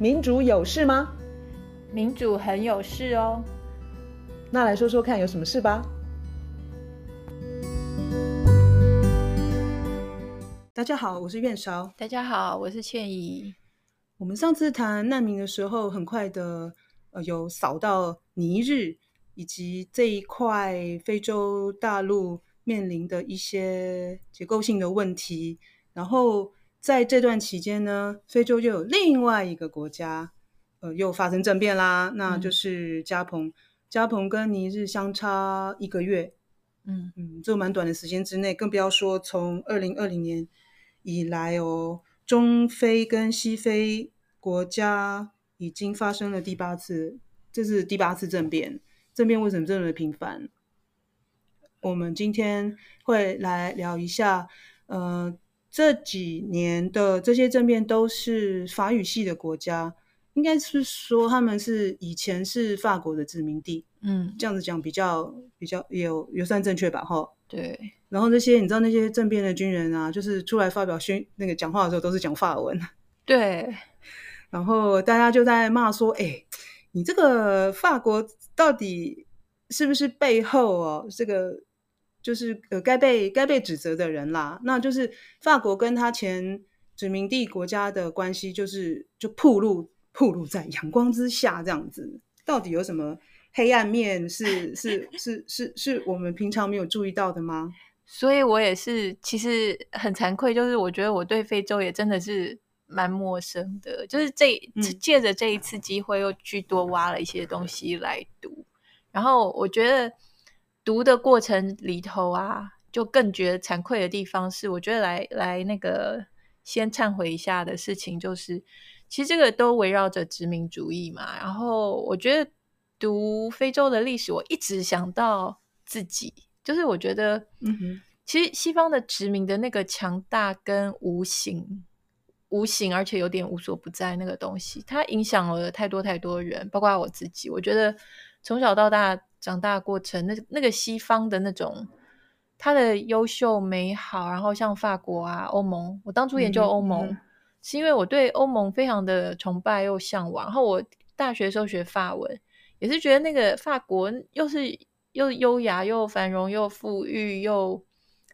民主有事吗？民主很有事哦。那来说说看，有什么事吧？大家好，我是苑韶。大家好，我是倩怡。我们上次谈难民的时候，很快的呃，有扫到尼日以及这一块非洲大陆面临的一些结构性的问题。然后在这段期间呢，非洲又有另外一个国家，呃，又发生政变啦，那就是加蓬。嗯、加蓬跟尼日相差一个月，嗯嗯，这蛮短的时间之内，更不要说从二零二零年以来哦，中非跟西非国家已经发生了第八次，这是第八次政变。政变为什么这么频繁？我们今天会来聊一下，呃。这几年的这些政变都是法语系的国家，应该是说他们是以前是法国的殖民地，嗯，这样子讲比较比较有有算正确吧？哈，对。然后那些你知道那些政变的军人啊，就是出来发表宣那个讲话的时候都是讲法文，对。然后大家就在骂说：“哎，你这个法国到底是不是背后哦这个？”就是呃，该被该被指责的人啦，那就是法国跟他前殖民地国家的关系，就是就暴露暴露在阳光之下这样子。到底有什么黑暗面是是是是是我们平常没有注意到的吗？所以我也是，其实很惭愧，就是我觉得我对非洲也真的是蛮陌生的。就是这借着这一次机会，又去多挖了一些东西来读，然后我觉得。读的过程里头啊，就更觉得惭愧的地方是，我觉得来来那个先忏悔一下的事情，就是其实这个都围绕着殖民主义嘛。然后我觉得读非洲的历史，我一直想到自己，就是我觉得，嗯哼，其实西方的殖民的那个强大跟无形、无形而且有点无所不在那个东西，它影响了太多太多人，包括我自己。我觉得从小到大。长大过程，那那个西方的那种，他的优秀美好，然后像法国啊、欧盟，我当初研究欧盟，嗯嗯、是因为我对欧盟非常的崇拜又向往。然后我大学时候学法文，也是觉得那个法国又是又优雅又繁荣又富裕又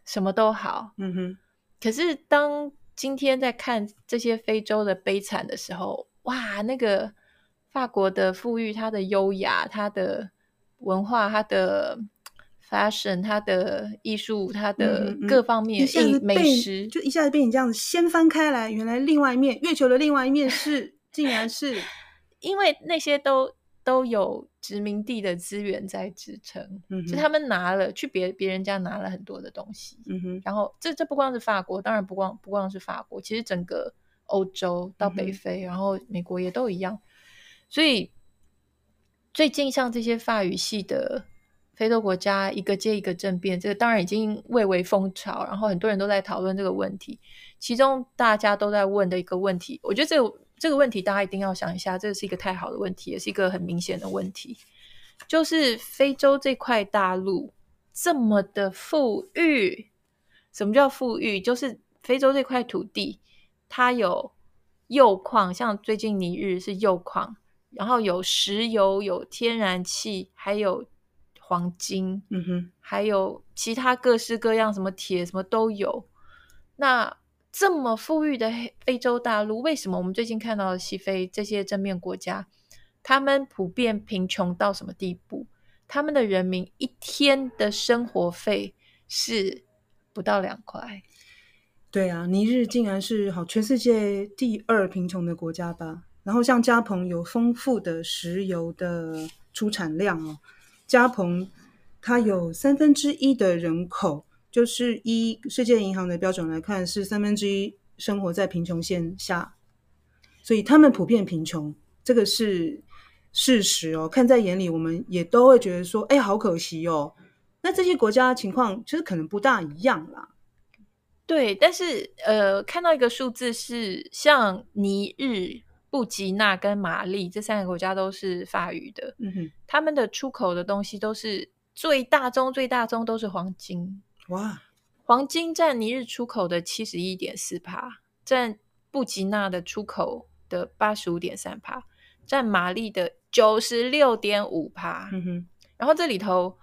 什么都好。嗯哼。可是当今天在看这些非洲的悲惨的时候，哇，那个法国的富裕，它的优雅，它的。文化，它的 fashion，它的艺术，它的各方面，一下子美食，就一下子被你这样子掀翻开来，原来另外一面，月球的另外一面是，竟然是 因为那些都都有殖民地的资源在支撑，嗯，就他们拿了去别别人家拿了很多的东西，嗯哼，然后这这不光是法国，当然不光不光是法国，其实整个欧洲到北非，嗯，然后美国也都一样，所以。最近像这些法语系的非洲国家，一个接一个政变，这个当然已经蔚为风潮，然后很多人都在讨论这个问题。其中大家都在问的一个问题，我觉得这个这个问题大家一定要想一下，这是一个太好的问题，也是一个很明显的问题，就是非洲这块大陆这么的富裕，什么叫富裕？就是非洲这块土地，它有铀矿，像最近尼日是铀矿。然后有石油，有天然气，还有黄金，嗯哼，还有其他各式各样什么铁什么都有。那这么富裕的非洲大陆，为什么我们最近看到的西非这些正面国家，他们普遍贫穷到什么地步？他们的人民一天的生活费是不到两块。对啊，尼日竟然是好全世界第二贫穷的国家吧？然后像加蓬有丰富的石油的出产量哦，加蓬它有三分之一的人口，就是依世界银行的标准来看，是三分之一生活在贫穷线下，所以他们普遍贫穷，这个是事实哦。看在眼里，我们也都会觉得说，哎，好可惜哦。那这些国家情况其实可能不大一样啦。对，但是呃，看到一个数字是像尼日。布吉纳跟马利这三个国家都是法语的，嗯哼，他们的出口的东西都是最大宗、最大宗都是黄金。哇，黄金占尼日出口的七十一点四帕，占布吉纳的出口的八十五点三帕，占马利的九十六点五帕。嗯哼，然后这里头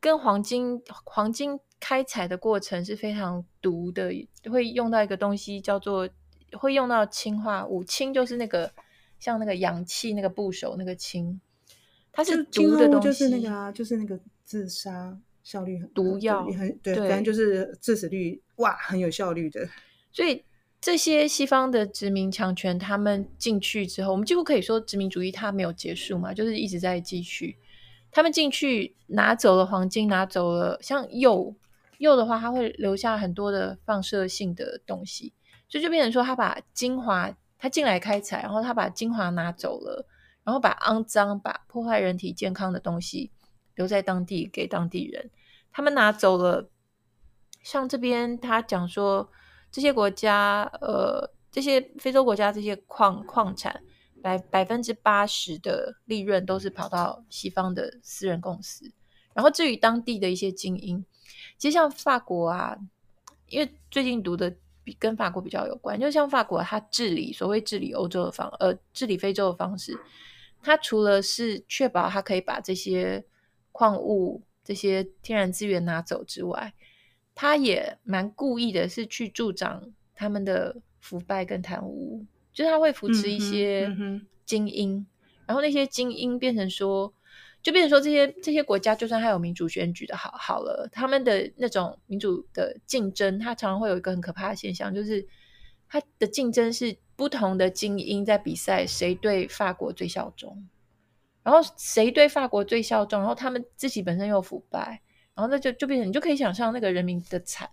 跟黄金黄金开采的过程是非常毒的，会用到一个东西叫做会用到氰化物，氰就是那个像那个氧气那个部首那个氢，它是毒的东西，就是那个啊，就是那个自杀效率很毒药，很对，反正就是致死率哇很有效率的，所以。这些西方的殖民强权，他们进去之后，我们几乎可以说殖民主义它没有结束嘛，就是一直在继续。他们进去拿走了黄金，拿走了像铀，铀的话，它会留下很多的放射性的东西，所以就变成说，他把精华，他进来开采，然后他把精华拿走了，然后把肮脏、把破坏人体健康的东西留在当地给当地人。他们拿走了，像这边他讲说。这些国家，呃，这些非洲国家这些矿矿产，百百分之八十的利润都是跑到西方的私人公司。然后至于当地的一些精英，其实像法国啊，因为最近读的比跟法国比较有关，就像法国，它治理所谓治理欧洲的方，呃，治理非洲的方式，它除了是确保它可以把这些矿物、这些天然资源拿走之外，它也蛮故意的，是去助长他们的腐败跟贪污，就是他会扶持一些精英，嗯嗯、然后那些精英变成说，就变成说这些这些国家，就算他有民主选举的好好了，他们的那种民主的竞争，他常常会有一个很可怕的现象，就是他的竞争是不同的精英在比赛，谁对法国最效忠，然后谁对法国最效忠，然后他们自己本身又腐败。然后那就就变成，你就可以想象那个人民的惨，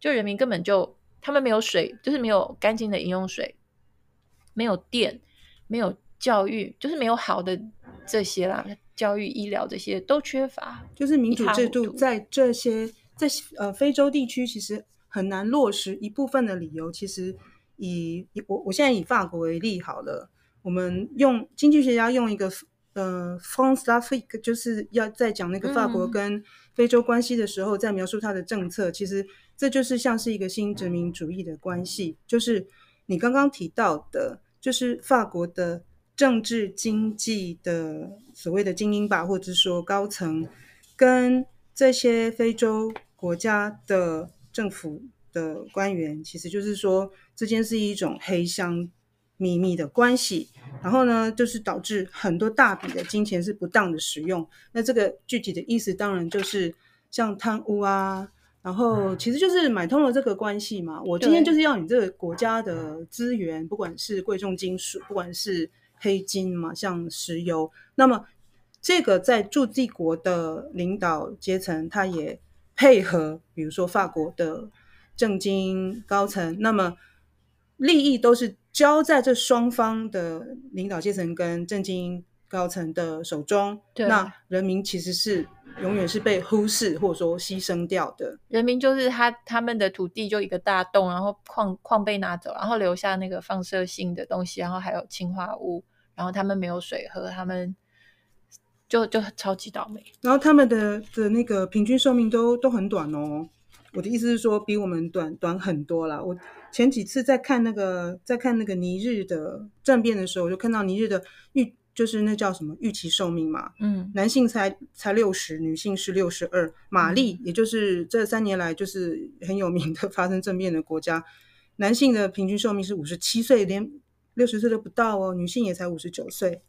就人民根本就他们没有水，就是没有干净的饮用水，没有电，没有教育，就是没有好的这些啦，教育、医疗这些都缺乏。就是民主制度在这些在呃非洲地区其实很难落实，一部分的理由其实以我我现在以法国为例好了，我们用经济学家用一个。呃，France d'Afrique 就是要在讲那个法国跟非洲关系的时候，在描述它的政策，其实这就是像是一个新殖民主义的关系。就是你刚刚提到的，就是法国的政治经济的所谓的精英吧，或者是说高层，跟这些非洲国家的政府的官员，其实就是说之间是一种黑箱。秘密的关系，然后呢，就是导致很多大笔的金钱是不当的使用。那这个具体的意思，当然就是像贪污啊，然后其实就是买通了这个关系嘛。我今天就是要你这个国家的资源，不管是贵重金属，不管是黑金嘛，像石油。那么这个在驻地国的领导阶层，他也配合，比如说法国的政经高层，那么利益都是。交在这双方的领导阶层跟政经高层的手中，那人民其实是永远是被忽视或者说牺牲掉的。人民就是他他们的土地就一个大洞，然后矿矿被拿走，然后留下那个放射性的东西，然后还有氰化物，然后他们没有水喝，他们就就超级倒霉。然后他们的的那个平均寿命都都很短哦。我的意思是说，比我们短短很多啦。我前几次在看那个在看那个尼日的政变的时候，我就看到尼日的预就是那叫什么预期寿命嘛，嗯，男性才才六十，女性是六十二。马利，也就是这三年来就是很有名的 发生政变的国家，男性的平均寿命是五十七岁，连六十岁都不到哦，女性也才五十九岁。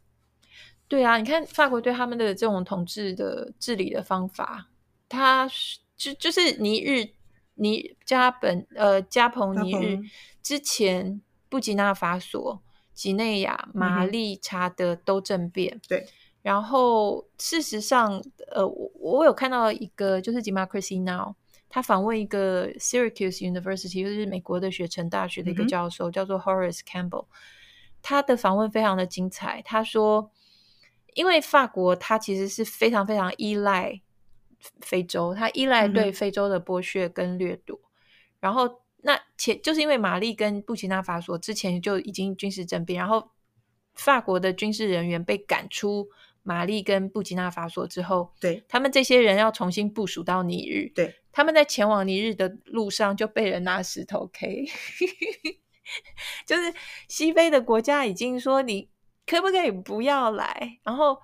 对啊，你看法国对他们的这种统治的治理的方法，他就就是尼日。尼加本呃加蓬尼日之前，布吉纳法索、几内亚、马利、查德都政变。嗯、对，然后事实上，呃，我我有看到一个就是 Democracy Now，他访问一个 Syracuse University，就是美国的雪城大学的一个教授，嗯、叫做 Horace Campbell。他的访问非常的精彩。他说，因为法国他其实是非常非常依赖。非洲，他依赖对非洲的剥削跟掠夺，嗯、然后那前就是因为玛丽跟布吉纳法索之前就已经军事政变，然后法国的军事人员被赶出玛丽跟布吉纳法索之后，对他们这些人要重新部署到尼日，对，他们在前往尼日的路上就被人拿石头 K，就是西非的国家已经说你可不可以不要来？然后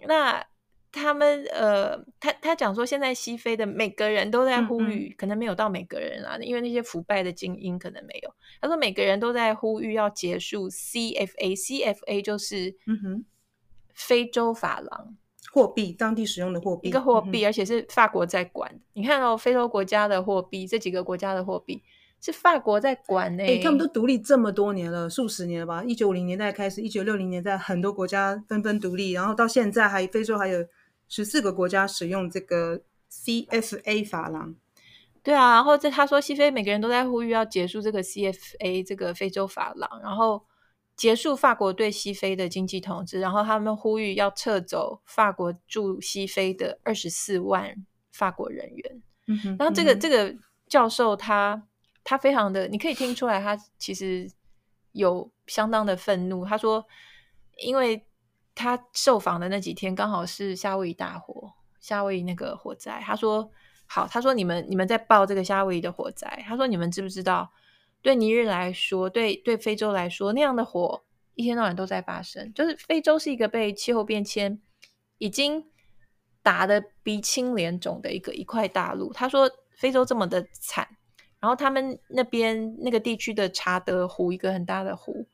那他们呃，他他讲说现在西非的每个人都在呼吁，嗯嗯可能没有到每个人啊，因为那些腐败的精英可能没有。他说每个人都在呼吁要结束 CFA，CFA 就是嗯哼，非洲法郎。货币，当地使用的货币，一个货币，嗯、而且是法国在管。你看哦，非洲国家的货币，这几个国家的货币是法国在管呢。哎，他们都独立这么多年了，数十年了吧？一九五零年代开始，一九六零年代很多国家纷纷独立，然后到现在还非洲还有十四个国家使用这个 CFA 法郎。对啊，然后这他说西非每个人都在呼吁要结束这个 CFA 这个非洲法郎，然后。结束法国对西非的经济统治，然后他们呼吁要撤走法国驻西非的二十四万法国人员。嗯哼，然后这个、嗯、这个教授他他非常的，你可以听出来，他其实有相当的愤怒。他说，因为他受访的那几天刚好是夏威夷大火，夏威夷那个火灾。他说，好，他说你们你们在报这个夏威夷的火灾。他说你们知不知道？对尼日来说，对对非洲来说，那样的火一天到晚都在发生。就是非洲是一个被气候变迁已经打得鼻青脸肿的一个一块大陆。他说，非洲这么的惨，然后他们那边那个地区的查德湖，一个很大的湖，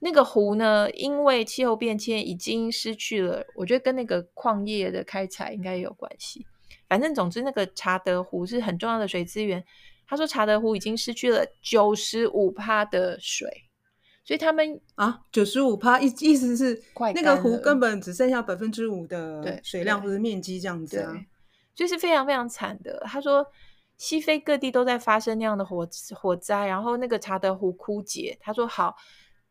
那个湖呢，因为气候变迁已经失去了，我觉得跟那个矿业的开采应该也有关系。反正总之，那个查德湖是很重要的水资源。他说：“查德湖已经失去了九十五趴的水，所以他们啊，九十五趴意意思是那个湖根本只剩下百分之五的水量或者面积这样子啊，就是非常非常惨的。”他说：“西非各地都在发生那样的火火灾，然后那个查德湖枯竭。”他说：“好，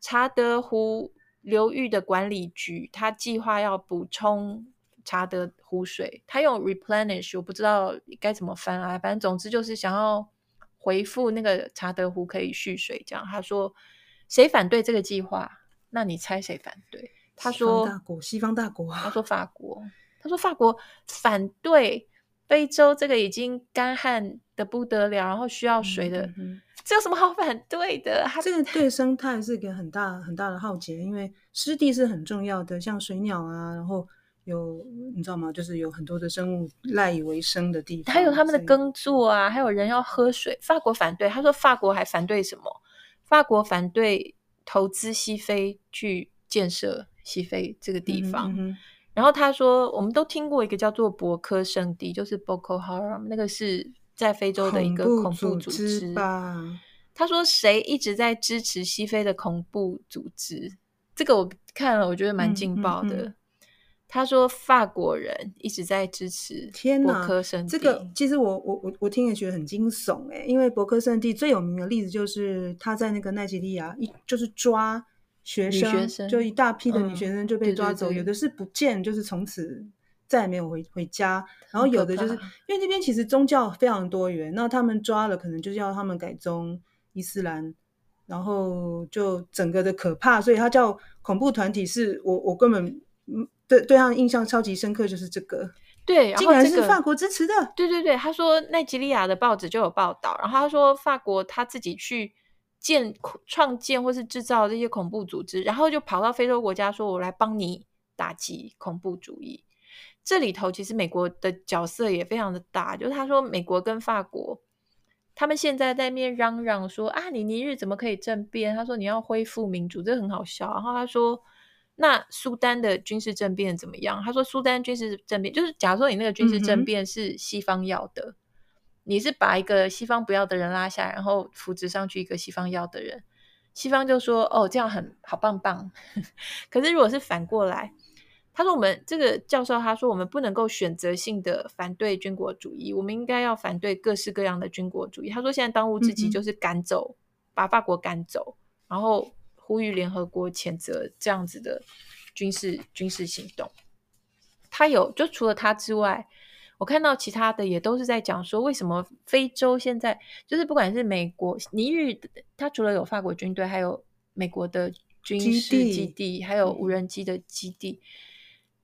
查德湖流域的管理局他计划要补充。”查德湖水，他用 replenish，我不知道该怎么翻啊。反正总之就是想要回复那个查德湖可以蓄水。这样，他说谁反对这个计划？那你猜谁反对？他说大国，西方大国。他说法国。他说法国反对非洲这个已经干旱的不得了，然后需要水的，嗯嗯、这有什么好反对的？他这个对生态是一个很大很大的浩劫，因为湿地是很重要的，像水鸟啊，然后。有你知道吗？就是有很多的生物赖以为生的地方，还有他们的耕作啊，还有人要喝水。法国反对，他说法国还反对什么？法国反对投资西非去建设西非这个地方。嗯嗯、然后他说，我们都听过一个叫做博科圣地，就是 Boko Haram，那个是在非洲的一个恐怖组织吧？他说，谁一直在支持西非的恐怖组织？这个我看了，我觉得蛮劲爆的。嗯嗯嗯他说：“法国人一直在支持博科圣地。这个其实我我我我听也觉得很惊悚诶，因为博科圣地最有名的例子就是他在那个奈及利亚一就是抓学生，就一大批的女学生就被抓走，嗯、对对对，有的是不见，就是从此再也没有回回家。然后有的就是因为那边其实宗教非常多元，那他们抓了可能就是要他们改宗伊斯兰，然后就整个的可怕，所以他叫恐怖团体是。是我我根本嗯。”对，对他印象超级深刻，就是这个。对，竟然是法国支持的。对对对，他说奈吉利亚的报纸就有报道，然后他说法国他自己去建、创建或是制造这些恐怖组织，然后就跑到非洲国家说：“我来帮你打击恐怖主义。”这里头其实美国的角色也非常的大，就是他说美国跟法国他们现在在那边嚷嚷说：“啊，你尼日怎么可以政变？”他说：“你要恢复民主，这很好笑。”然后他说。那苏丹的军事政变怎么样？他说，苏丹军事政变就是，假如说你那个军事政变是西方要的，嗯、你是把一个西方不要的人拉下，然后扶植上去一个西方要的人，西方就说哦，这样很好棒棒。可是如果是反过来，他说我们这个教授他说我们不能够选择性的反对军国主义，我们应该要反对各式各样的军国主义。他说现在当务之急就是赶走，嗯、把法国赶走，然后。呼吁联合国谴责这样子的军事军事行动。他有就除了他之外，我看到其他的也都是在讲说，为什么非洲现在就是不管是美国尼日，他除了有法国军队，还有美国的军事基地，基地还有无人机的基地。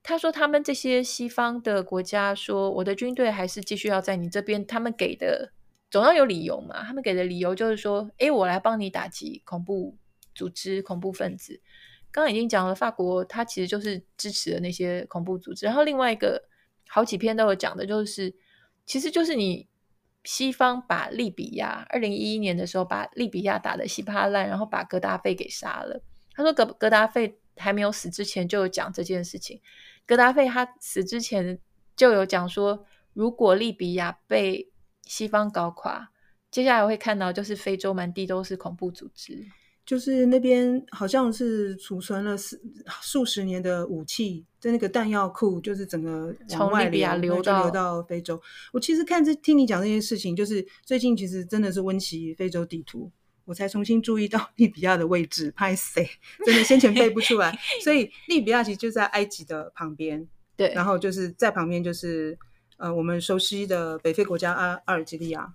他说他们这些西方的国家说，我的军队还是继续要在你这边，他们给的总要有理由嘛。他们给的理由就是说，诶，我来帮你打击恐怖组织、恐怖分子。刚刚已经讲了，法国它其实就是支持的那些恐怖组织。然后另外一个好几篇都有讲的，就是其实就是你西方把利比亚二零一一年的时候把利比亚打得稀巴烂，然后把格达费给杀了。他说格格达费还没有死之前就有讲这件事情。格达费他死之前就有讲说，如果利比亚被西方搞垮，接下来会看到就是非洲满地都是恐怖组织。就是那边好像是储存了数数十年的武器，在那个弹药库，就是整个往外流，流到流到非洲。我其实看这听你讲这件事情，就是最近其实真的是温习非洲地图，我才重新注意到利比亚的位置。拍谁，真的先前背不出来。所以利比亚其实就在埃及的旁边，对，然后就是在旁边就是呃我们熟悉的北非国家阿阿尔及利亚，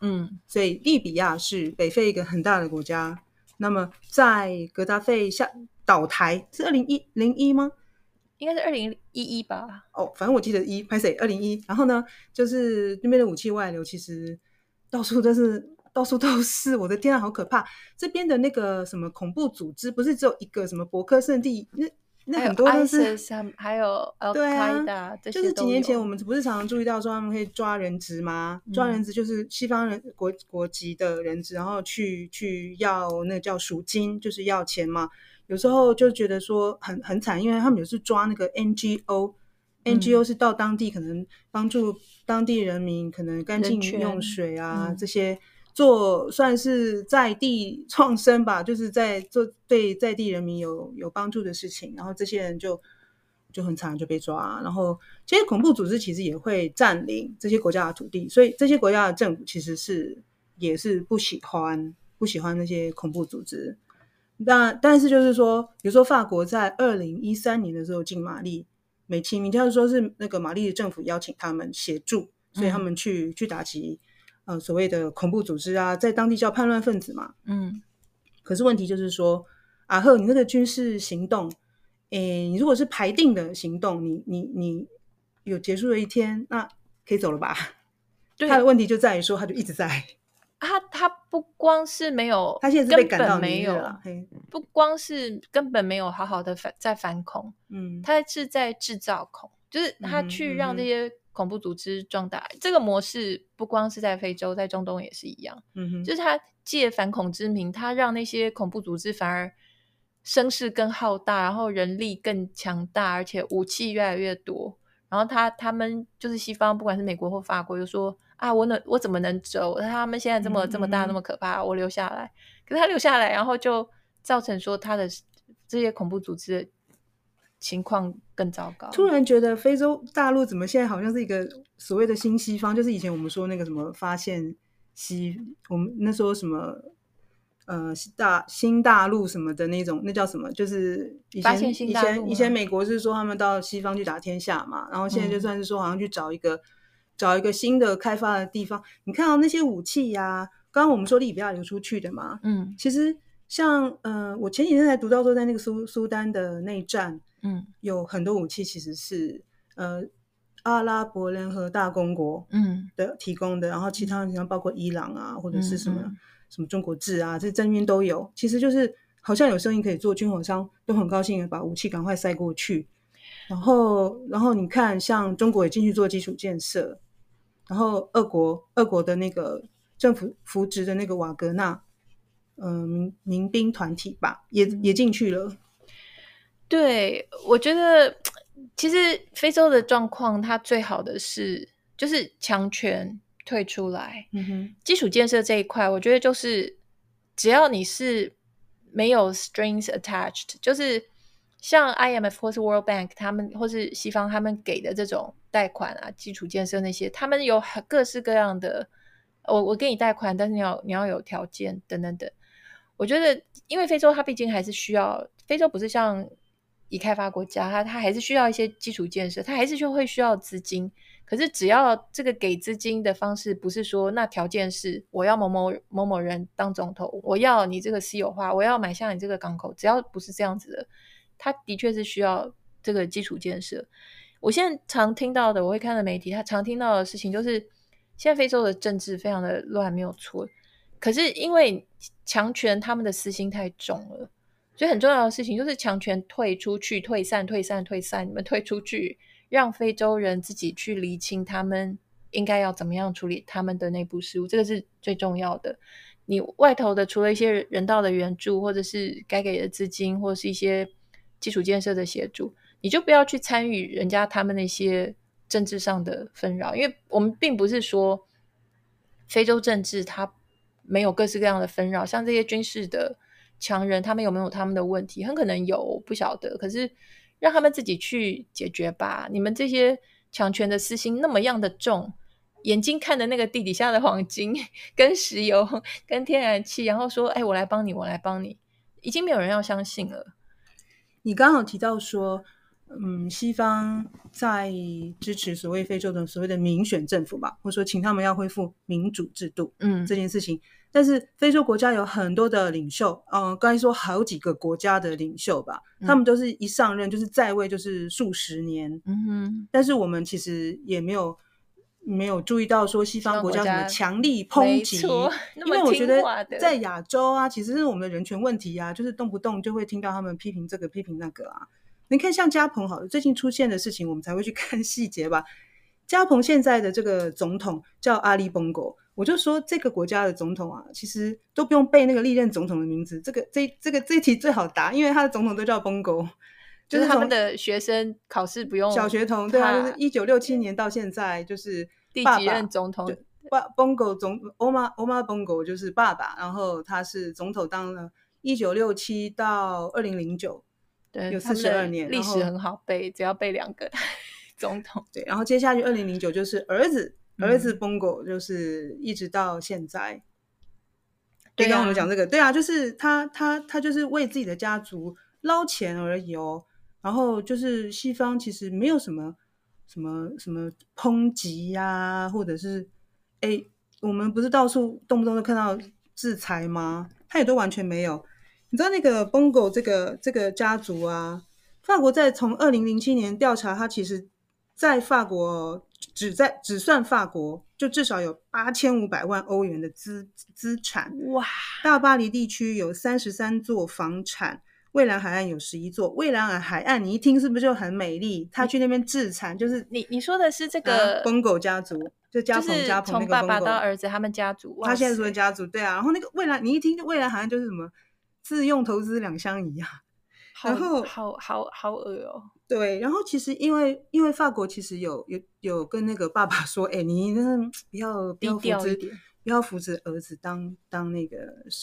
嗯，所以利比亚是北非一个很大的国家。那么，在格达费下倒台是二零一零一吗？应该是二零一一吧。哦，反正我记得一，拍谁？二零一。然后呢，就是那边的武器外流，其实到处都是，到处都是。我的天啊，好可怕！这边的那个什么恐怖组织，不是只有一个什么博克圣地那。那很多都是，还有 Al Qaeda，就是几年前我们不是常常注意到说他们可以抓人质吗？嗯、抓人质就是西方人国国籍的人质，然后去去要那个叫赎金，就是要钱嘛。有时候就觉得说很很惨，因为他们有时抓那个 NGO，NGO、嗯、是到当地可能帮助当地人民可能干净用水啊、嗯、这些。做算是在地创生吧，就是在做对在地人民有有帮助的事情，然后这些人就就很惨就被抓，然后这些恐怖组织其实也会占领这些国家的土地，所以这些国家的政府其实是也是不喜欢不喜欢那些恐怖组织。但但是就是说，比如说法国在二零一三年的时候进马利，美其名就是说是那个马利的政府邀请他们协助，所以他们去、嗯、去打击。呃，所谓的恐怖组织啊，在当地叫叛乱分子嘛。嗯，可是问题就是说，阿赫，你那个军事行动，诶，你如果是排定的行动，你你你有结束的一天，那可以走了吧？对，他的问题就在于说，他就一直在。他他不光是没有，他现在是被赶到没有了，不光是根本没有好好的反在反恐，嗯，他是在制造恐，就是他去让那些。恐怖组织壮大这个模式不光是在非洲，在中东也是一样。嗯哼，就是他借反恐之名，他让那些恐怖组织反而声势更浩大，然后人力更强大，而且武器越来越多。然后他他们就是西方，不管是美国或法国，就说啊，我能我怎么能走？他们现在这么这么大，那么可怕，我留下来。可是他留下来，然后就造成说他的这些恐怖组织。情况更糟糕。突然觉得非洲大陆怎么现在好像是一个所谓的新西方？就是以前我们说那个什么发现西，我们那时候什么呃大新大陆什么的那种，那叫什么？就是以前以前以前美国是说他们到西方去打天下嘛，然后现在就算是说好像去找一个、嗯、找一个新的开发的地方。你看到那些武器呀、啊，刚刚我们说利比亚流出去的嘛，嗯，其实像呃，我前几天才读到说在那个苏苏丹的内战。嗯，有很多武器其实是呃阿拉伯联合大公国嗯的提供的，嗯、然后其他像包括伊朗啊，或者是什么、嗯、什么中国制啊，这这边都有。其实就是好像有生意可以做，军火商都很高兴的把武器赶快塞过去。然后，然后你看，像中国也进去做基础建设，然后俄国俄国的那个政府扶植的那个瓦格纳，嗯、呃，民民兵团体吧，也也进去了。对，我觉得其实非洲的状况，它最好的是就是强权退出来。嗯哼，基础建设这一块，我觉得就是只要你是没有 strings attached，就是像 IMF 或是 World Bank 他们或是西方他们给的这种贷款啊，基础建设那些，他们有各式各样的。我我给你贷款，但是你要你要有条件等等等。我觉得，因为非洲它毕竟还是需要，非洲不是像。已开发国家，它它还是需要一些基础建设，它还是就会需要资金。可是只要这个给资金的方式不是说，那条件是我要某某某某人当总统，我要你这个私有化，我要买下你这个港口，只要不是这样子的，它的确是需要这个基础建设。我现在常听到的，我会看的媒体，他常听到的事情就是，现在非洲的政治非常的乱，没有错。可是因为强权他们的私心太重了，所以很重要的事情就是强权退出去、退散、退散、退散，你们退出去，让非洲人自己去厘清他们应该要怎么样处理他们的内部事务，这个是最重要的。你外头的除了一些人道的援助，或者是该给的资金，或者是一些基础建设的协助，你就不要去参与人家他们那些政治上的纷扰，因为我们并不是说非洲政治它没有各式各样的纷扰，像这些军事的强人，他们有没有他们的问题？很可能有，不晓得。可是让他们自己去解决吧。你们这些强权的私心那么样的重。眼睛看着那个地底下的黄金、跟石油、跟天然气，然后说：“哎，我来帮你，我来帮你。”已经没有人要相信了。你刚好提到说，嗯，西方在支持所谓非洲的所谓的民选政府吧，或者说请他们要恢复民主制度，嗯，这件事情。但是非洲国家有很多的领袖，嗯，刚才说好几个国家的领袖吧，嗯、他们都是一上任就是在位就是数十年，嗯哼。但是我们其实也没有。没有注意到说西方国家什么强力抨击，因为我觉得在亚洲啊，其实是我们的人权问题啊，就是动不动就会听到他们批评这个批评那个啊。你看像加蓬好了，最近出现的事情，我们才会去 看细节吧。加蓬现在的这个总统叫阿里邦狗，我就说这个国家的总统啊，其实都不用背那个历任总统的名字，这个这这个这一题最好答，因为他的总统都叫邦狗。就是他们的学生考试不用小学童，对啊，就是一九六七年到现在，就是第几任总统？爸，Bongo 总欧玛欧玛 Bongo 就是爸爸，然后他是总统当了一九六七到二零零九，对，有四十二年，历史很好背，只要背两个 总统。对，然后接下去二零零九就是儿子，儿子 Bongo 就是一直到现在。对，刚刚我们讲这个，对啊，就是他他他就是为自己的家族捞钱而已哦。然后就是西方其实没有什么什么什么抨击呀，或者是哎，我们不是到处动不动就看到制裁吗？他也都完全没有。你知道那个 Bongo 这个这个家族啊，法国在从二零零七年调查，他其实在法国只在只算法国就至少有八千五百万欧元的资资产哇！大巴黎地区有三十三座房产。蔚蓝海岸有十一座，蔚蓝海岸你一听是不是就很美丽？他去那边置产，就是你你说的是这个 Bongo 家族，就家鹏家鹏那个爸爸到儿子他们家族，他现在说的家族，对啊。然后那个蔚蓝，你一听就蔚蓝海岸就是什么自用投资两相宜啊，然后好好好恶哦。对，然后其实因为因为法国其实有有有跟那个爸爸说，哎，你那不要低调一点，不要扶持儿子当当那个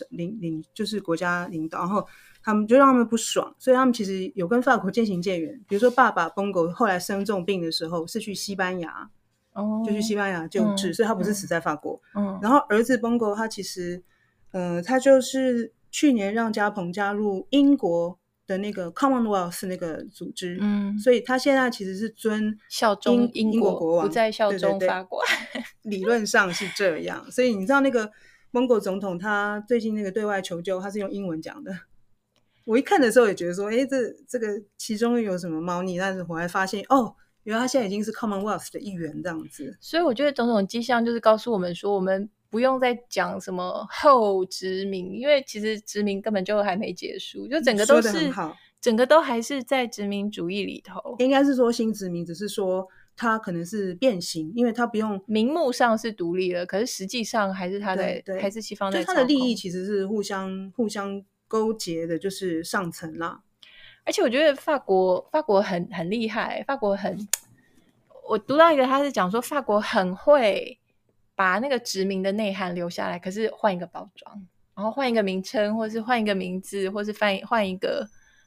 领领就是国家领导，然后。他们就让他们不爽，所以他们其实有跟法国渐行渐远。比如说，爸爸 Bongo 后来生重病的时候是去西班牙，哦，就去西班牙救治，嗯、所以他不是死在法国。嗯，然后儿子 Bongo 他其实，呃，他就是去年让加蓬加入英国的那个 Commonwealth 那个组织，嗯，所以他现在其实是尊效忠英，英国国王，不再效忠法国。对对对理论上是这样，所以你知道那个 Bongo 总统他最近那个对外求救，他是用英文讲的。我一看的时候也觉得说，哎，这这个其中有什么猫腻？但是我还发现，哦，原来他现在已经是 Commonwealth 的一员这样子。所以我觉得种种迹象就是告诉我们说，我们不用再讲什么后殖民，因为其实殖民根本就还没结束，就整个都是整个都还是在殖民主义里头。应该是说新殖民，只是说它可能是变形，因为它不用名目上是独立了，可是实际上还是它在，还是西方在。就它的利益其实是互相互相。勾结的就是上层啦，而且我觉得法国法国很很厉害，法国很，我读到一个他是讲说法国很会把那个殖民的内涵留下来，可是换一个包装，然后换一个名称，或是换一个名字，或是换换一个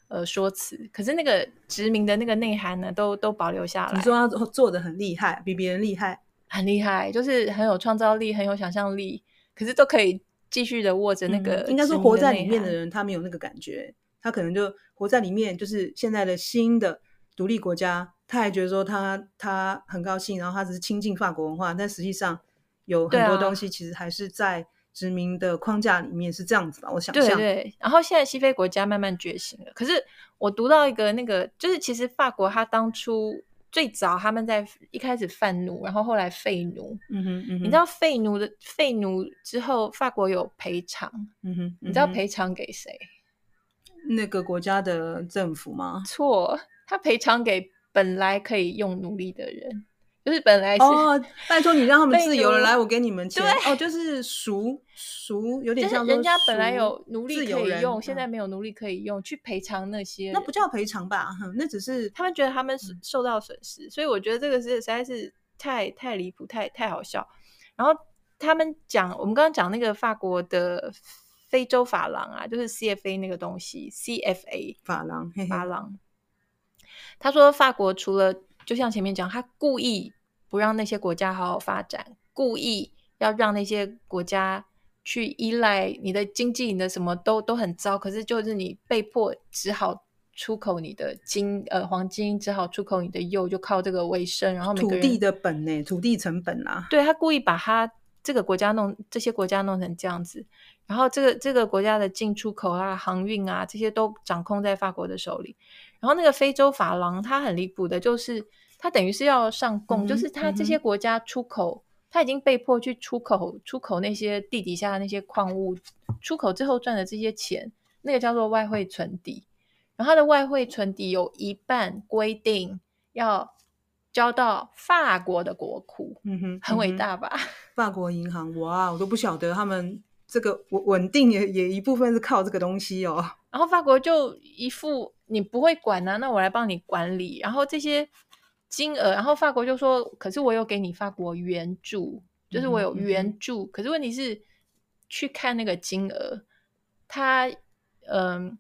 呃说辞，可是那个殖民的那个内涵呢，都都保留下来。你说他做的很厉害，比别人厉害，很厉害，就是很有创造力，很有想象力，可是都可以。继续的握着那个、嗯，应该说活在里面的人，他没有那个感觉，他可能就活在里面，就是现在的新的独立国家，他还觉得说他他很高兴，然后他只是亲近法国文化，但实际上有很多东西其实还是在殖民的框架里面是这样子吧，啊、我想象。对对。然后现在西非国家慢慢觉醒了，可是我读到一个那个，就是其实法国他当初最早他们在一开始贩奴，然后后来废奴。嗯哼，嗯哼，你知道废奴的废奴之后，法国有赔偿。嗯哼，你知道赔偿给谁？那个国家的政府吗？错，他赔偿给本来可以用奴隶的人。就是本来是哦，拜托你让他们自由了，来，我给你们钱。对哦，就是赎赎，有点像人家本来有奴隶可以用，现在没有奴隶可以用，去赔偿那些。那不叫赔偿吧？那只是他们觉得他们受到损失，所以我觉得这个是实在是太太离谱，太太好笑。然后他们讲，我们刚刚讲那个法国的非洲法郎啊，就是 CFA 那个东西，CFA 法郎，法郎。他说法国除了就像前面讲，他故意不让那些国家好好发展，故意要让那些国家去依赖你的经济，你的什么都都很糟。可是就是你被迫只好出口你的金呃黄金，只好出口你的铀，就靠这个为生。然后土地的本呢，土地成本啊，对，他故意把他这个国家弄这些国家弄成这样子，然后这个这个国家的进出口啊、航运啊这些都掌控在法国的手里。然后那个非洲法郎，它很离谱的，就是它等于是要上供，嗯、就是它这些国家出口，它、嗯、已经被迫去出口出口那些地底下的那些矿物，出口之后赚的这些钱，那个叫做外汇存底。然后它的外汇存底有一半规定要交到法国的国库，嗯哼，很伟大吧？嗯、法国银行，哇，我都不晓得他们这个稳稳定也也一部分是靠这个东西哦。然后法国就一副。你不会管呢、啊，那我来帮你管理。然后这些金额，然后法国就说：“可是我有给你法国援助，就是我有援助。嗯嗯”可是问题是，去看那个金额，他嗯。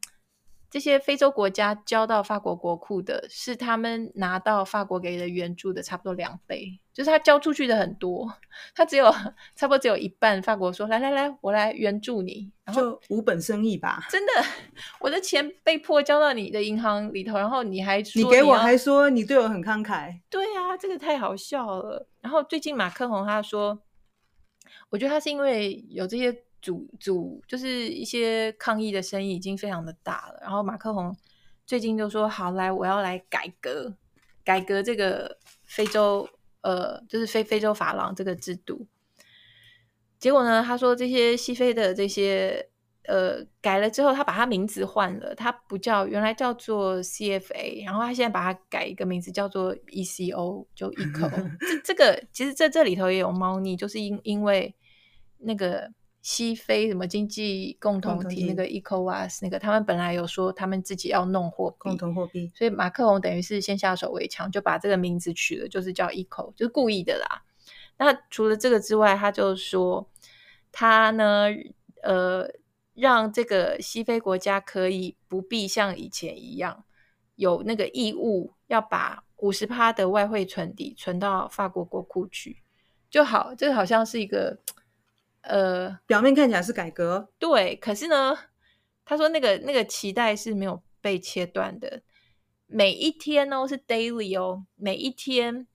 这些非洲国家交到法国国库的，是他们拿到法国给的援助的差不多两倍，就是他交出去的很多，他只有 差不多只有一半。法国说：“来来来，我来援助你。”然后就无本生意吧？真的，我的钱被迫交到你的银行里头，然后你还说你给我，还说你对我很慷慨。对啊，这个太好笑了。然后最近马克宏他说，我觉得他是因为有这些。主主就是一些抗议的声音已经非常的大了，然后马克宏最近就说：“好，来，我要来改革，改革这个非洲，呃，就是非非洲法郎这个制度。”结果呢，他说这些西非的这些呃改了之后，他把他名字换了，他不叫原来叫做 CFA，然后他现在把它改一个名字叫做 ECO，就 ECO。这这个其实在这里头也有猫腻，就是因因为那个。西非什么经济共同体那个 ECOWAS 那个，他们本来有说他们自己要弄货币，共同货币，所以马克龙等于是先下手为强，就把这个名字取了，就是叫 ECO，就是故意的啦。那除了这个之外，他就说他呢，呃，让这个西非国家可以不必像以前一样有那个义务要把五十趴的外汇存底存到法国国库去就好，这个好像是一个。呃，表面看起来是改革，对，可是呢，他说那个那个脐带是没有被切断的，每一天哦是 daily 哦，每一天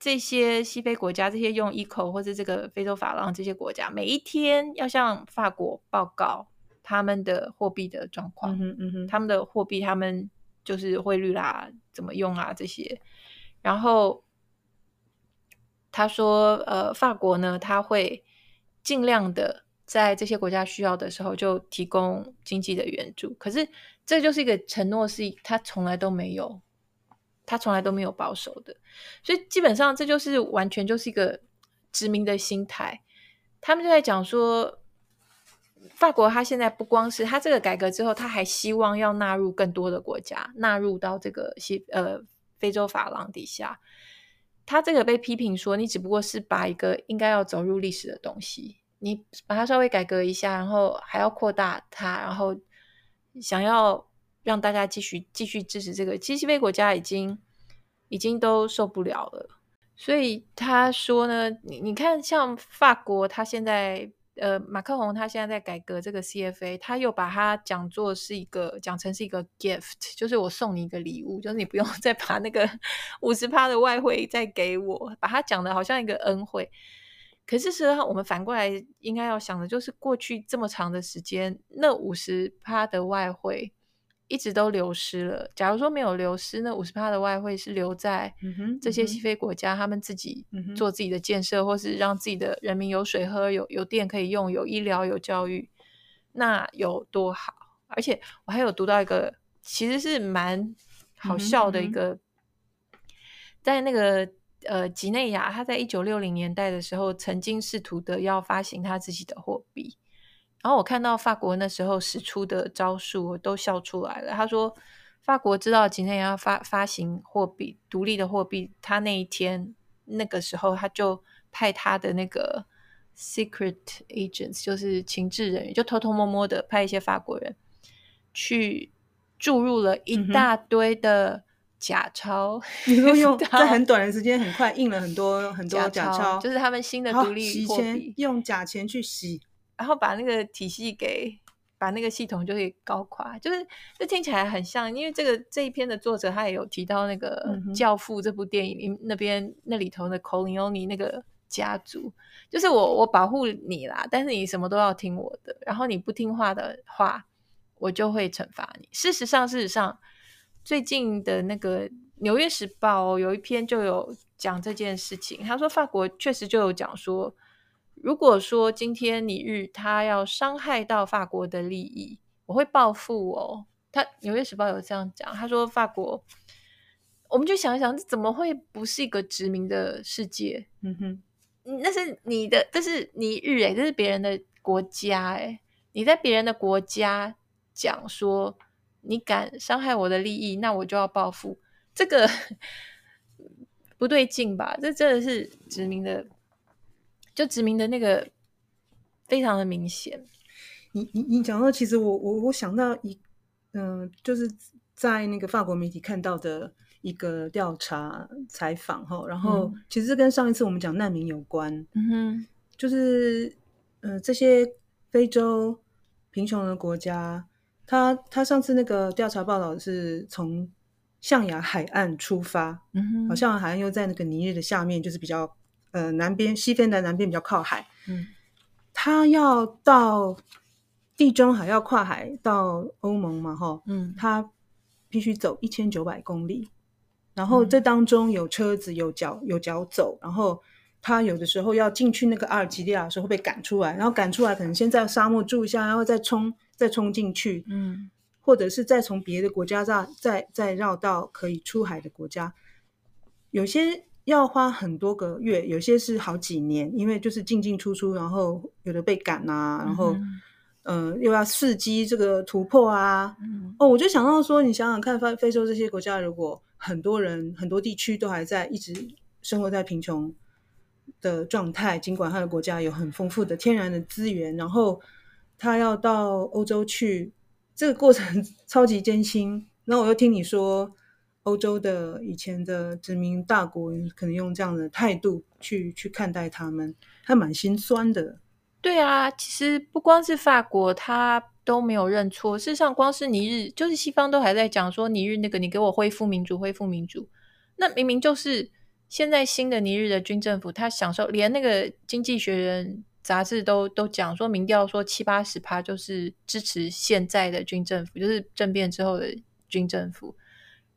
这些西非国家，这些用 eco 或者这个非洲法郎这些国家，每一天要向法国报告他们的货币的状况，嗯哼，嗯哼，他们的货币他们就是汇率啦，怎么用啊这些，然后他说，呃，法国呢，他会。尽量的在这些国家需要的时候就提供经济的援助，可是这就是一个承诺，是他从来都没有，他从来都没有保守的，所以基本上这就是完全就是一个殖民的心态。他们就在讲说，法国他现在不光是他这个改革之后，他还希望要纳入更多的国家，纳入到这个西呃非洲法郎底下。他这个被批评说，你只不过是把一个应该要走入历史的东西，你把它稍微改革一下，然后还要扩大它，然后想要让大家继续继续支持这个，其实西非国家已经已经都受不了了。所以他说呢，你你看，像法国，他现在。呃，马克宏他现在在改革这个 CFA，他又把它讲作是一个讲成是一个 gift，就是我送你一个礼物，就是你不用 再把那个 五十趴的外汇再给我，把它讲的好像一个恩惠。可是实际上，我们反过来应该要想的就是，过去这么长的时间，那五十趴的外汇一直都流失了。假如说没有流失，那五十趴的外汇是留在这些西非国家，他们自己做自己的建设，或是让自己的人民有水喝、有有电可以用、有医疗、有教育，那有多好？而且我还有读到一个，其实是蛮好笑的一个，在那个呃几内亚，他在一九六零年代的时候，曾经试图的要发行他自己的货币。然后我看到法国那时候使出的招数，我都笑出来了。他说，法国知道今天要发发行货币，独立的货币，他那一天那个时候他就派他的那个 secret agents，就是情治人员，就偷偷摸摸的派一些法国人去注入了一大堆的假钞。你说用在很短的时间，很快印了很多很多假钞，假钞，就是他们新的独立货币，用假钱去洗。然后把那个体系给，把那个系统就给搞垮，就是这听起来很像，因为这个这一篇的作者他也有提到那个《教父》这部电影，嗯、那边那里头的 Corleone 那个家族，就是我我保护你啦，但是你什么都要听我的，然后你不听话的话，我就会惩罚你。事实上，事实上，最近的那个《纽约时报》有一篇就有讲这件事情，他说法国确实就有讲说。如果说今天你日他要伤害到法国的利益，我会报复哦。他《纽约时报》有这样讲，他说法国，我们就想一想，这怎么会不是一个殖民的世界？嗯哼，那是你的，这是你日诶，这是别人的国家诶，你在别人的国家讲说你敢伤害我的利益，那我就要报复，这个 不对劲吧？这真的是殖民的。就殖民的那个非常的明显。你你你讲到，其实我我我想到一嗯、呃，就是在那个法国媒体看到的一个调查采访哈，然后其实跟上一次我们讲难民有关。嗯哼，就是呃这些非洲贫穷的国家，他他上次那个调查报道是从象牙海岸出发，嗯哼，好像海岸又在那个尼日的下面，就是比较。呃，南边西非的南边比较靠海，嗯，他要到地中海，要跨海到欧盟嘛，哈，嗯，他必须走一千九百公里，然后这当中有车子，有脚，有脚走，然后他有的时候要进去那个阿尔及利亚的时候会被赶出来，然后赶出来可能先在沙漠住一下，然后再冲，再冲进去，嗯，或者是再从别的国家再再再绕到可以出海的国家，有些。要花很多个月，有些是好几年，因为就是进进出出，然后有的被赶啊，然后，嗯、呃，又要伺机这个突破啊。嗯、哦，我就想到说，你想想看，非非洲这些国家，如果很多人很多地区都还在一直生活在贫穷的状态，尽管他的国家有很丰富的天然的资源，然后他要到欧洲去，这个过程 超级艰辛。然后我又听你说。欧洲的以前的殖民大国可能用这样的态度去去看待他们，还蛮心酸的。对啊，其实不光是法国，他都没有认错。事实上，光是尼日，就是西方都还在讲说尼日那个，你给我恢复民主，恢复民主。那明明就是现在新的尼日的军政府，他享受连那个《经济学人》杂志都都讲说，民调说七八十趴就是支持现在的军政府，就是政变之后的军政府。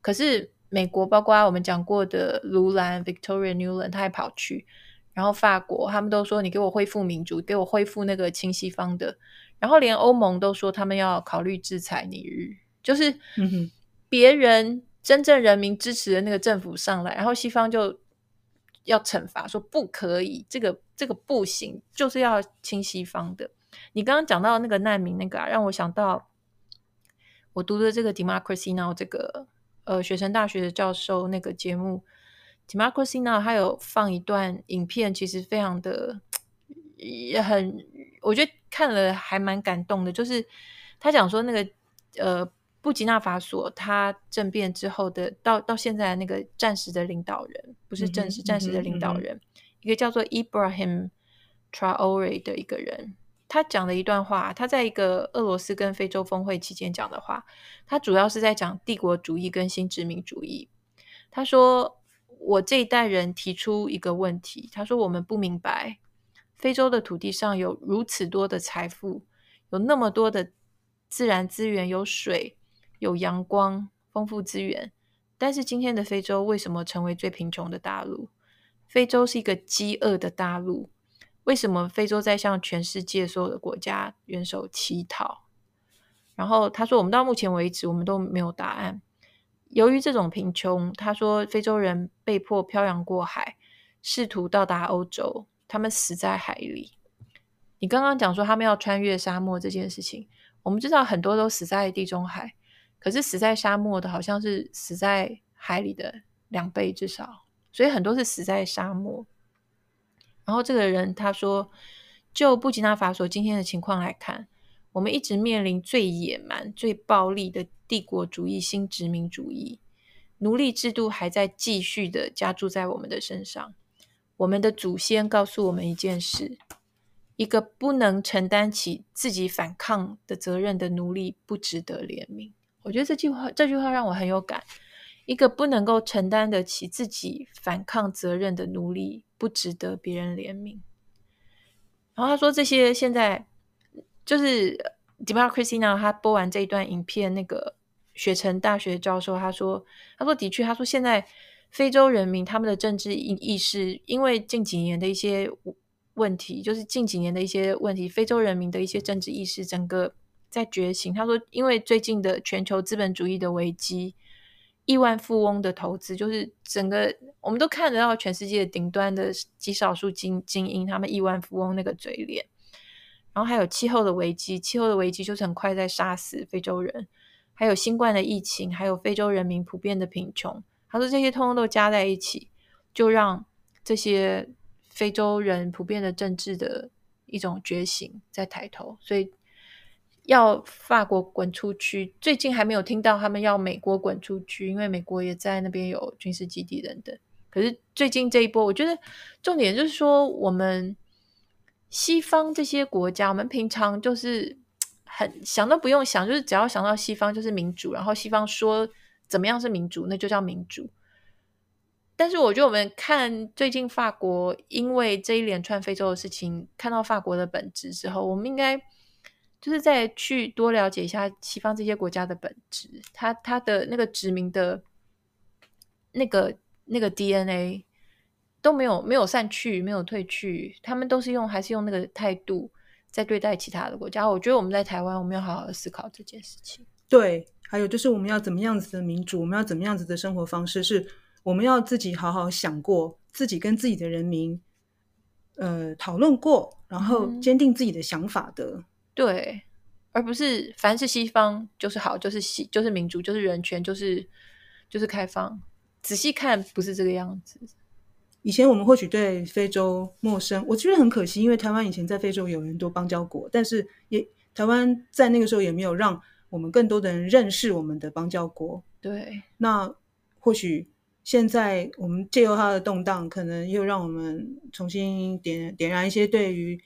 可是美国，包括我们讲过的卢兰 （Victoria Newland），他还跑去，然后法国，他们都说你给我恢复民主，给我恢复那个亲西方的，然后连欧盟都说他们要考虑制裁你日，就是别人真正人民支持的那个政府上来，然后西方就要惩罚，说不可以，这个这个不行，就是要亲西方的。你刚刚讲到那个难民那个啊，让我想到我读的这个《Democracy Now》这个。呃，学城大学的教授那个节目《Democracy Now》他有放一段影片，其实非常的也很，我觉得看了还蛮感动的。就是他讲说，那个呃，布吉纳法索他政变之后的到到现在那个暂时的领导人，不是正式暂时的领导人，嗯哼嗯哼，一个叫做 Ibrahim Traore 的一个人。他讲了一段话，他在一个俄罗斯跟非洲峰会期间讲的话，他主要是在讲帝国主义跟新殖民主义。他说：“我这一代人提出一个问题，他说我们不明白，非洲的土地上有如此多的财富，有那么多的自然资源，有水，有阳光、丰富资源。但是今天的非洲为什么成为最贫穷的大陆？非洲是一个饥饿的大陆。为什么非洲在向全世界所有的国家元首乞讨？然后他说：“我们到目前为止，我们都没有答案。由于这种贫穷，他说非洲人被迫漂洋过海，试图到达欧洲，他们死在海里。你刚刚讲说他们要穿越沙漠这件事情，我们知道很多都死在地中海。”可是死在沙漠的，好像是死在海里的两倍至少，所以很多是死在沙漠。然后这个人他说，就布吉纳法索今天的情况来看，我们一直面临最野蛮、最暴力的帝国主义新殖民主义，奴隶制度还在继续的加注在我们的身上。我们的祖先告诉我们一件事：一个不能承担起自己反抗的责任的奴隶，不值得怜悯。我觉得这句话，这句话让我很有感。一个不能够承担得起自己反抗责任的奴隶，不值得别人怜悯。然后他说，这些现在就是 Democracy Now，他播完这一段影片，那个雪城大学教授他说，他说的确，他说现在非洲人民他们的政治意意识，因为近几年的一些问题，就是近几年的一些问题，非洲人民的一些政治意识整个。在觉醒，他说，因为最近的全球资本主义的危机，亿万富翁的投资，就是整个我们都看得到全世界顶端的极少数精精英，他们亿万富翁那个嘴脸。然后还有气候的危机，气候的危机就是很快在杀死非洲人，还有新冠的疫情，还有非洲人民普遍的贫穷。他说这些通通都加在一起，就让这些非洲人普遍的政治的一种觉醒在抬头，所以。要法国滚出去，最近还没有听到他们要美国滚出去，因为美国也在那边有军事基地等等。可是最近这一波，我觉得重点就是说，我们西方这些国家，我们平常就是 很想都不用想，就是只要想到西方就是民主，然后西方说怎么样是民主，那就叫民主。但是我觉得我们看最近法国，因为这一连串非洲的事情，看到法国的本质之后，我们应该。就是再去多了解一下西方这些国家的本质，他他的那个殖民的，那个那个 DNA 都没有没有散去，没有退去，他们都是用还是用那个态度在对待其他的国家。我觉得我们在台湾，我们要好好的思考这件事情。对，还有就是我们要怎么样子的民主，我们要怎么样子的生活方式，是我们要自己好好想过，自己跟自己的人民呃讨论过，然后坚定自己的想法的。嗯对，而不是凡是西方就是好，就是西就是民主，就是人权，就是就是开放。仔细看，不是这个样子。以前我们或许对非洲陌生，我觉得很可惜，因为台湾以前在非洲有很多邦交国，但是也台湾在那个时候也没有让我们更多的人认识我们的邦交国。对，那或许现在我们借由它的动荡，可能又让我们重新点点燃一些对于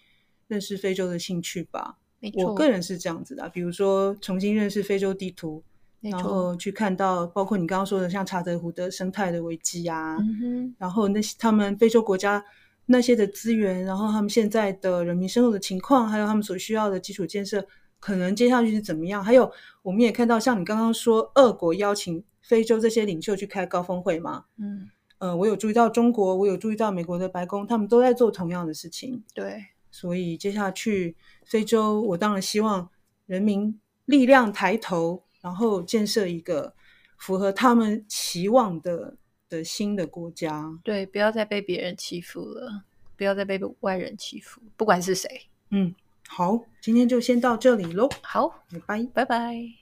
认识非洲的兴趣吧。我个人是这样子的，比如说重新认识非洲地图，然后去看到包括你刚刚说的像查德湖的生态的危机啊，嗯、然后那些他们非洲国家那些的资源，然后他们现在的人民生活的情况，还有他们所需要的基础建设，可能接下去是怎么样？还有我们也看到，像你刚刚说，俄国邀请非洲这些领袖去开高峰会嘛，嗯，呃，我有注意到中国，我有注意到美国的白宫，他们都在做同样的事情，对。所以接下去非洲，我当然希望人民力量抬头，然后建设一个符合他们期望的的新的国家。对，不要再被别人欺负了，不要再被外人欺负，不管是谁。嗯，好，今天就先到这里喽。好，拜拜，拜拜。